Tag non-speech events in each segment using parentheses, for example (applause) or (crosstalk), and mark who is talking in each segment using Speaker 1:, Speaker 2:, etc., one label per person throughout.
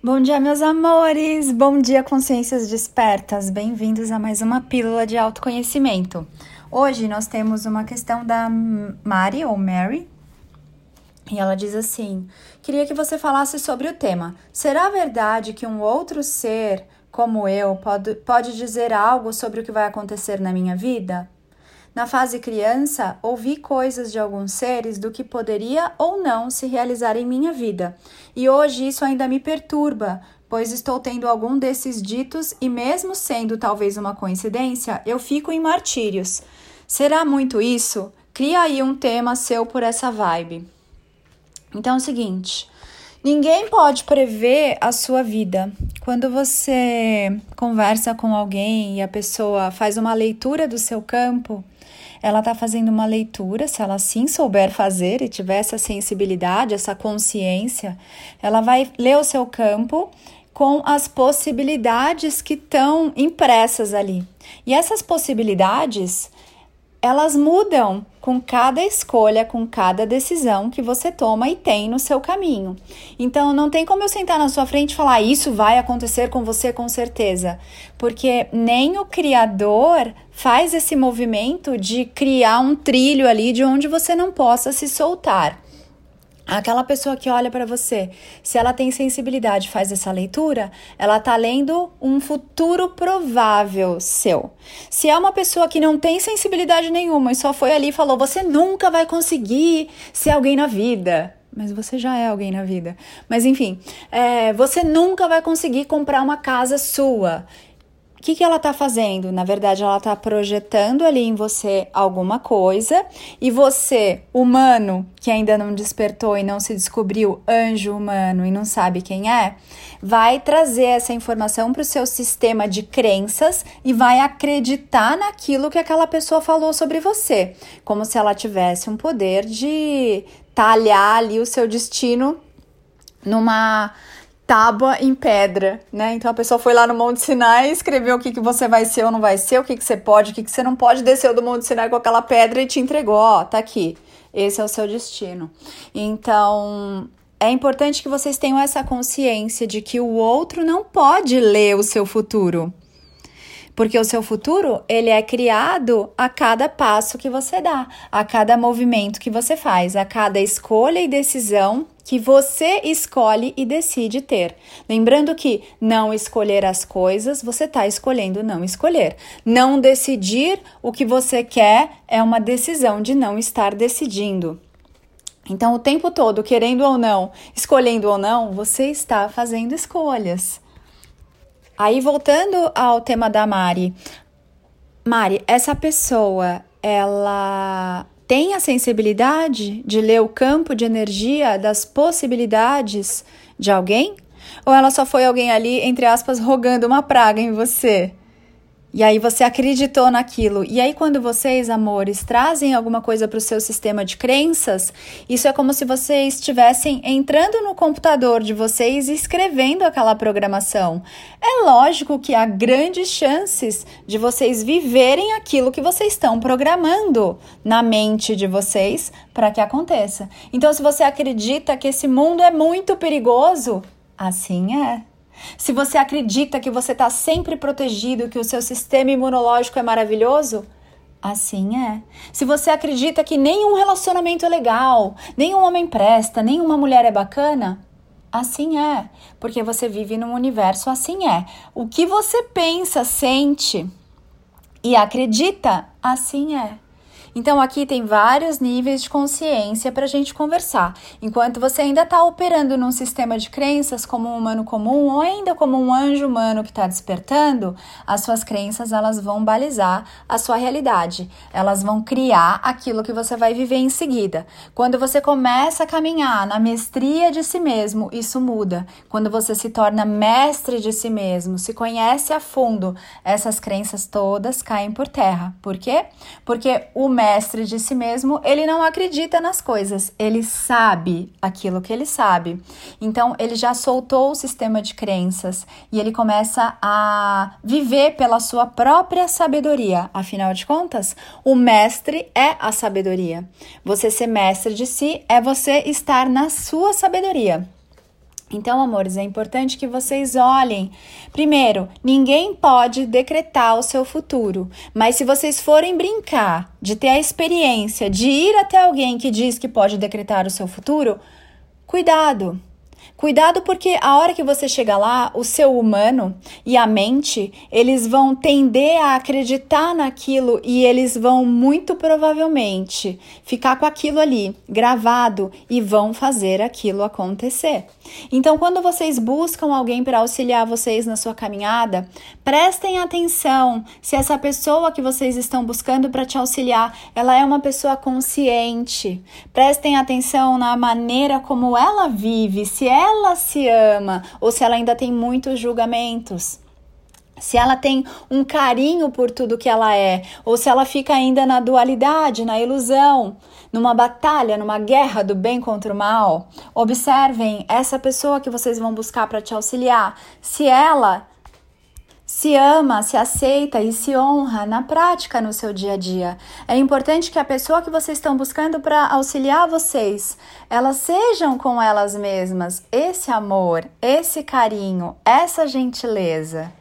Speaker 1: Bom dia, meus amores! Bom dia, consciências despertas! Bem-vindos a mais uma pílula de autoconhecimento. Hoje nós temos uma questão da Mari ou Mary. E ela diz assim: Queria que você falasse sobre o tema. Será verdade que um outro ser como eu pode, pode dizer algo sobre o que vai acontecer na minha vida? Na fase criança, ouvi coisas de alguns seres do que poderia ou não se realizar em minha vida, e hoje isso ainda me perturba, pois estou tendo algum desses ditos e, mesmo sendo talvez uma coincidência, eu fico em martírios. Será muito isso? Cria aí um tema seu por essa vibe. Então é o seguinte. Ninguém pode prever a sua vida. Quando você conversa com alguém e a pessoa faz uma leitura do seu campo, ela está fazendo uma leitura, se ela sim souber fazer e tiver essa sensibilidade, essa consciência, ela vai ler o seu campo com as possibilidades que estão impressas ali. E essas possibilidades elas mudam com cada escolha, com cada decisão que você toma e tem no seu caminho. Então não tem como eu sentar na sua frente e falar isso vai acontecer com você com certeza, porque nem o criador faz esse movimento de criar um trilho ali de onde você não possa se soltar. Aquela pessoa que olha para você, se ela tem sensibilidade, faz essa leitura, ela tá lendo um futuro provável seu. Se é uma pessoa que não tem sensibilidade nenhuma e só foi ali e falou, você nunca vai conseguir ser alguém na vida. Mas você já é alguém na vida. Mas enfim, é, você nunca vai conseguir comprar uma casa sua. O que, que ela está fazendo? Na verdade, ela está projetando ali em você alguma coisa e você, humano, que ainda não despertou e não se descobriu anjo humano e não sabe quem é, vai trazer essa informação para o seu sistema de crenças e vai acreditar naquilo que aquela pessoa falou sobre você, como se ela tivesse um poder de talhar ali o seu destino numa tábua em pedra, né? Então a pessoa foi lá no Monte Sinai, escreveu o que, que você vai ser ou não vai ser, o que, que você pode, o que, que você não pode, desceu do Monte Sinai com aquela pedra e te entregou, ó, tá aqui. Esse é o seu destino. Então, é importante que vocês tenham essa consciência de que o outro não pode ler o seu futuro. Porque o seu futuro, ele é criado a cada passo que você dá, a cada movimento que você faz, a cada escolha e decisão que você escolhe e decide ter. Lembrando que não escolher as coisas, você está escolhendo não escolher. Não decidir o que você quer é uma decisão de não estar decidindo. Então, o tempo todo, querendo ou não, escolhendo ou não, você está fazendo escolhas. Aí, voltando ao tema da Mari. Mari, essa pessoa, ela tem a sensibilidade de ler o campo de energia das possibilidades de alguém? Ou ela só foi alguém ali, entre aspas, rogando uma praga em você? E aí você acreditou naquilo. E aí, quando vocês, amores, trazem alguma coisa para o seu sistema de crenças, isso é como se vocês estivessem entrando no computador de vocês e escrevendo aquela programação. É lógico que há grandes chances de vocês viverem aquilo que vocês estão programando na mente de vocês para que aconteça. Então, se você acredita que esse mundo é muito perigoso, assim é. Se você acredita que você está sempre protegido, que o seu sistema imunológico é maravilhoso, assim é. Se você acredita que nenhum relacionamento é legal, nenhum homem presta, nenhuma mulher é bacana, assim é. Porque você vive num universo assim é. O que você pensa, sente e acredita, assim é. Então, aqui tem vários níveis de consciência para a gente conversar. Enquanto você ainda está operando num sistema de crenças como um humano comum ou ainda como um anjo humano que está despertando, as suas crenças elas vão balizar a sua realidade. Elas vão criar aquilo que você vai viver em seguida. Quando você começa a caminhar na mestria de si mesmo, isso muda. Quando você se torna mestre de si mesmo, se conhece a fundo, essas crenças todas caem por terra. Por quê? Porque o mestre de si mesmo, ele não acredita nas coisas, ele sabe aquilo que ele sabe. Então, ele já soltou o sistema de crenças e ele começa a viver pela sua própria sabedoria. Afinal de contas, o mestre é a sabedoria. Você ser mestre de si é você estar na sua sabedoria. Então, amores, é importante que vocês olhem. Primeiro, ninguém pode decretar o seu futuro, mas se vocês forem brincar de ter a experiência de ir até alguém que diz que pode decretar o seu futuro, cuidado. Cuidado porque a hora que você chega lá, o seu humano e a mente, eles vão tender a acreditar naquilo e eles vão muito provavelmente ficar com aquilo ali gravado e vão fazer aquilo acontecer. Então, quando vocês buscam alguém para auxiliar vocês na sua caminhada, prestem atenção se essa pessoa que vocês estão buscando para te auxiliar, ela é uma pessoa consciente. Prestem atenção na maneira como ela vive, se ela se ama ou se ela ainda tem muitos julgamentos. Se ela tem um carinho por tudo que ela é, ou se ela fica ainda na dualidade, na ilusão, numa batalha, numa guerra do bem contra o mal. Observem essa pessoa que vocês vão buscar para te auxiliar. Se ela se ama, se aceita e se honra na prática no seu dia a dia. É importante que a pessoa que vocês estão buscando para auxiliar vocês, elas sejam com elas mesmas esse amor, esse carinho, essa gentileza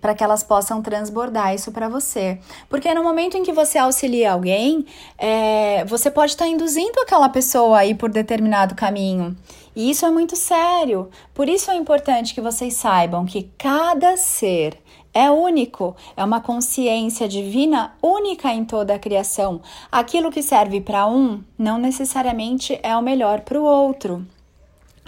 Speaker 1: para que elas possam transbordar isso para você. Porque no momento em que você auxilia alguém, é, você pode estar tá induzindo aquela pessoa a ir por determinado caminho. E isso é muito sério. Por isso é importante que vocês saibam que cada ser é único, é uma consciência divina única em toda a criação. Aquilo que serve para um não necessariamente é o melhor para o outro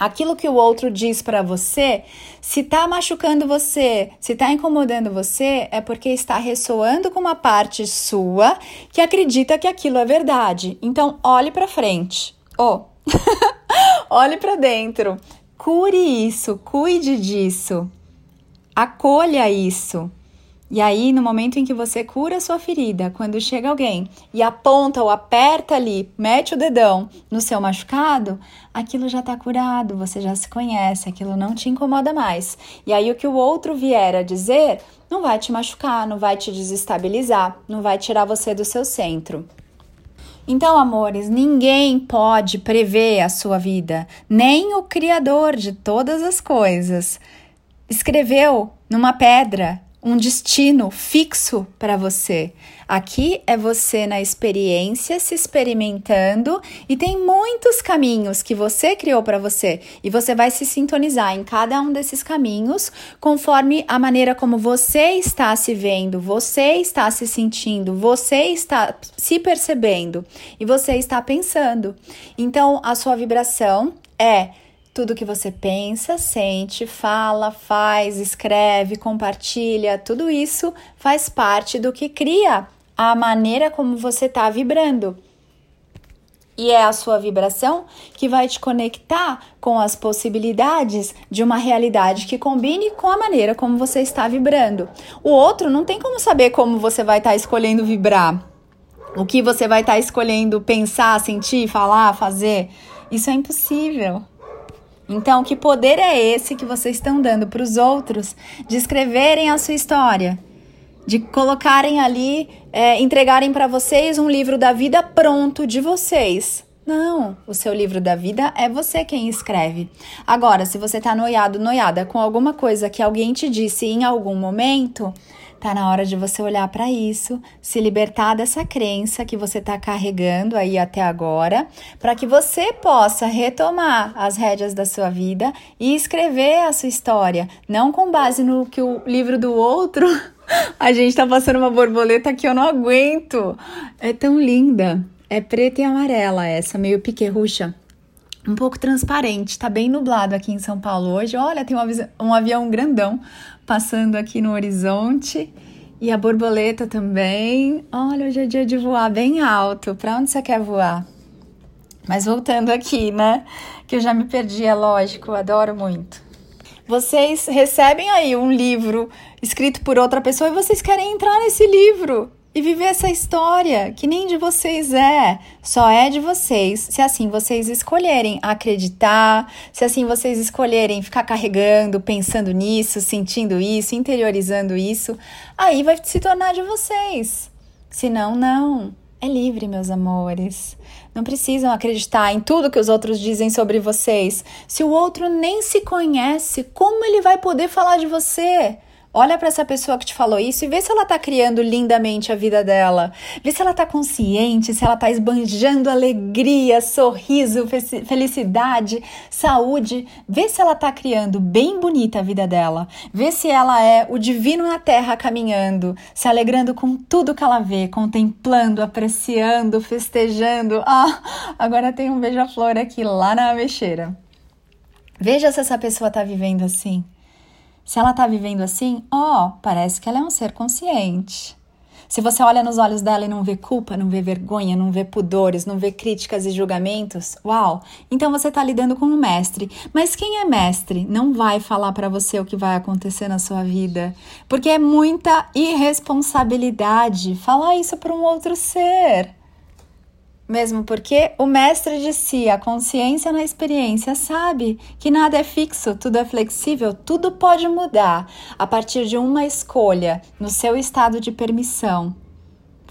Speaker 1: aquilo que o outro diz para você, se tá machucando você, se tá incomodando você, é porque está ressoando com uma parte sua que acredita que aquilo é verdade. Então, olhe para frente. Oh. (laughs) olhe para dentro. Cure isso, cuide disso. Acolha isso. E aí, no momento em que você cura a sua ferida, quando chega alguém e aponta ou aperta ali, mete o dedão no seu machucado, aquilo já está curado, você já se conhece, aquilo não te incomoda mais. E aí, o que o outro vier a dizer não vai te machucar, não vai te desestabilizar, não vai tirar você do seu centro. Então, amores, ninguém pode prever a sua vida, nem o Criador de todas as coisas. Escreveu numa pedra um destino fixo para você. Aqui é você na experiência, se experimentando e tem muitos caminhos que você criou para você e você vai se sintonizar em cada um desses caminhos conforme a maneira como você está se vendo, você está se sentindo, você está se percebendo e você está pensando. Então, a sua vibração é tudo que você pensa, sente, fala, faz, escreve, compartilha, tudo isso faz parte do que cria a maneira como você está vibrando. E é a sua vibração que vai te conectar com as possibilidades de uma realidade que combine com a maneira como você está vibrando. O outro não tem como saber como você vai estar tá escolhendo vibrar, o que você vai estar tá escolhendo pensar, sentir, falar, fazer. Isso é impossível. Então, que poder é esse que vocês estão dando para os outros de escreverem a sua história? De colocarem ali, é, entregarem para vocês um livro da vida pronto de vocês. Não, o seu livro da vida é você quem escreve. Agora, se você está noiado, noiada com alguma coisa que alguém te disse em algum momento, Tá na hora de você olhar para isso, se libertar dessa crença que você está carregando aí até agora, para que você possa retomar as rédeas da sua vida e escrever a sua história, não com base no que o livro do outro. (laughs) A gente tá passando uma borboleta que eu não aguento. É tão linda. É preta e amarela essa, meio piquerrucha um pouco transparente. Tá bem nublado aqui em São Paulo hoje. Olha, tem um, avião grandão passando aqui no horizonte. E a borboleta também. Olha, hoje é dia de voar bem alto. Para onde você quer voar? Mas voltando aqui, né? Que eu já me perdi, é lógico, adoro muito. Vocês recebem aí um livro escrito por outra pessoa e vocês querem entrar nesse livro e viver essa história que nem de vocês é, só é de vocês. Se assim vocês escolherem acreditar, se assim vocês escolherem ficar carregando, pensando nisso, sentindo isso, interiorizando isso, aí vai se tornar de vocês. Se não, não. É livre, meus amores. Não precisam acreditar em tudo que os outros dizem sobre vocês. Se o outro nem se conhece, como ele vai poder falar de você? Olha para essa pessoa que te falou isso e vê se ela tá criando lindamente a vida dela. Vê se ela tá consciente, se ela tá esbanjando alegria, sorriso, felicidade, saúde. Vê se ela tá criando bem bonita a vida dela. Vê se ela é o divino na terra caminhando, se alegrando com tudo que ela vê, contemplando, apreciando, festejando. Ah, agora tem um beija-flor aqui lá na mexeira. Veja se essa pessoa tá vivendo assim. Se ela está vivendo assim, ó, oh, parece que ela é um ser consciente. Se você olha nos olhos dela e não vê culpa, não vê vergonha, não vê pudores, não vê críticas e julgamentos, uau! Então você está lidando com um mestre. Mas quem é mestre não vai falar para você o que vai acontecer na sua vida, porque é muita irresponsabilidade falar isso para um outro ser. Mesmo porque o mestre de si, a consciência na experiência, sabe que nada é fixo, tudo é flexível, tudo pode mudar a partir de uma escolha no seu estado de permissão.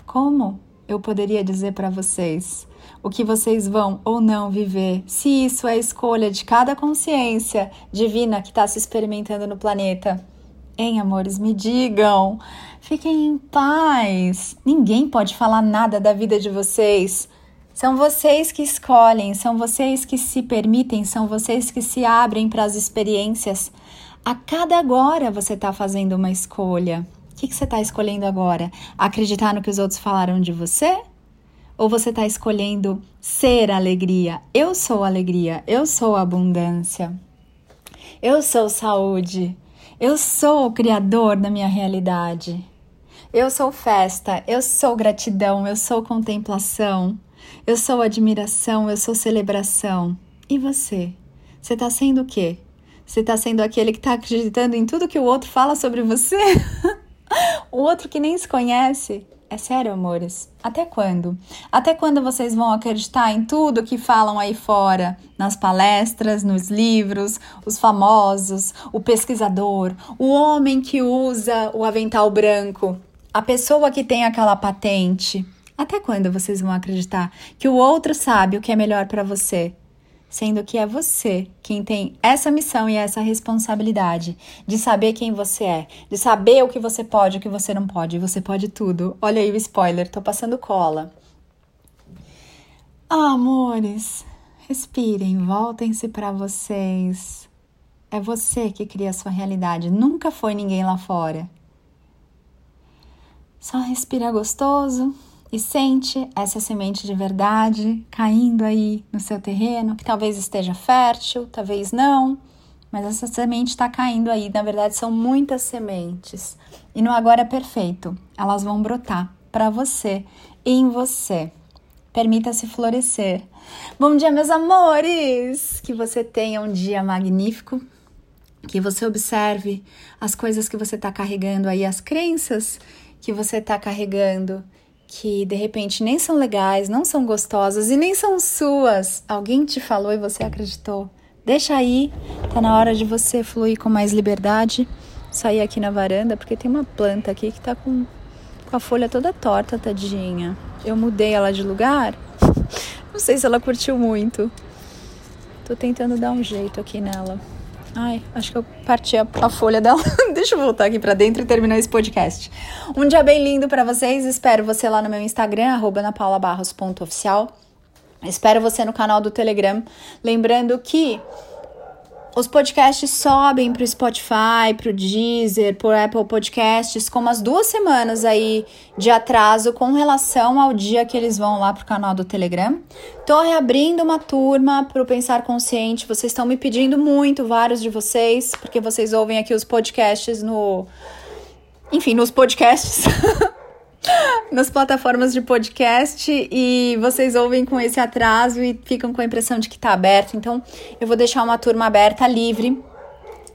Speaker 1: Como eu poderia dizer para vocês o que vocês vão ou não viver, se isso é escolha de cada consciência divina que está se experimentando no planeta? Hein, amores, me digam. Fiquem em paz. Ninguém pode falar nada da vida de vocês. São vocês que escolhem, são vocês que se permitem, são vocês que se abrem para as experiências. A cada agora você está fazendo uma escolha. O que, que você está escolhendo agora? Acreditar no que os outros falaram de você? Ou você está escolhendo ser alegria? Eu sou alegria, eu sou abundância, eu sou saúde, eu sou o criador da minha realidade. Eu sou festa, eu sou gratidão, eu sou contemplação. Eu sou admiração, eu sou celebração. E você? Você está sendo o quê? Você está sendo aquele que está acreditando em tudo que o outro fala sobre você? (laughs) o outro que nem se conhece? É sério, amores? Até quando? Até quando vocês vão acreditar em tudo que falam aí fora? Nas palestras, nos livros, os famosos, o pesquisador, o homem que usa o avental branco, a pessoa que tem aquela patente. Até quando vocês vão acreditar que o outro sabe o que é melhor para você? Sendo que é você quem tem essa missão e essa responsabilidade de saber quem você é, de saber o que você pode e o que você não pode. Você pode tudo. Olha aí o spoiler, tô passando cola. Amores, respirem, voltem-se para vocês. É você que cria a sua realidade, nunca foi ninguém lá fora. Só respira gostoso e sente essa semente de verdade caindo aí no seu terreno, que talvez esteja fértil, talvez não, mas essa semente está caindo aí. Na verdade, são muitas sementes. E no agora é perfeito, elas vão brotar para você em você. Permita-se florescer. Bom dia, meus amores! Que você tenha um dia magnífico, que você observe as coisas que você está carregando aí, as crenças que você está carregando que de repente nem são legais, não são gostosas e nem são suas. Alguém te falou e você acreditou. Deixa aí, tá na hora de você fluir com mais liberdade. Sair aqui na varanda, porque tem uma planta aqui que tá com, com a folha toda torta, tadinha. Eu mudei ela de lugar. (laughs) Não sei se ela curtiu muito. Tô tentando dar um jeito aqui nela. Ai, acho que eu parti a, a folha dela. (laughs) Deixa eu voltar aqui para dentro e terminar esse podcast. Um dia bem lindo para vocês. Espero você lá no meu Instagram, anapaulabarros.oficial. Espero você no canal do Telegram. Lembrando que os podcasts sobem para o Spotify, para o Deezer, para Apple Podcasts, com umas duas semanas aí de atraso com relação ao dia que eles vão lá para o canal do Telegram. Tô reabrindo uma turma para o Pensar Consciente. Vocês estão me pedindo muito, vários de vocês, porque vocês ouvem aqui os podcasts no. Enfim, nos podcasts. (laughs) nas plataformas de podcast e vocês ouvem com esse atraso e ficam com a impressão de que está aberto. Então, eu vou deixar uma turma aberta livre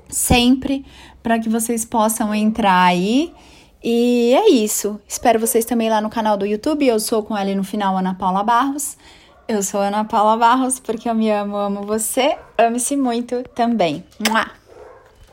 Speaker 1: sempre para que vocês possam entrar aí. E é isso. Espero vocês também lá no canal do YouTube. Eu sou com ela no final, Ana Paula Barros. Eu sou Ana Paula Barros porque eu me amo, amo você. Ame-se muito também. Mua!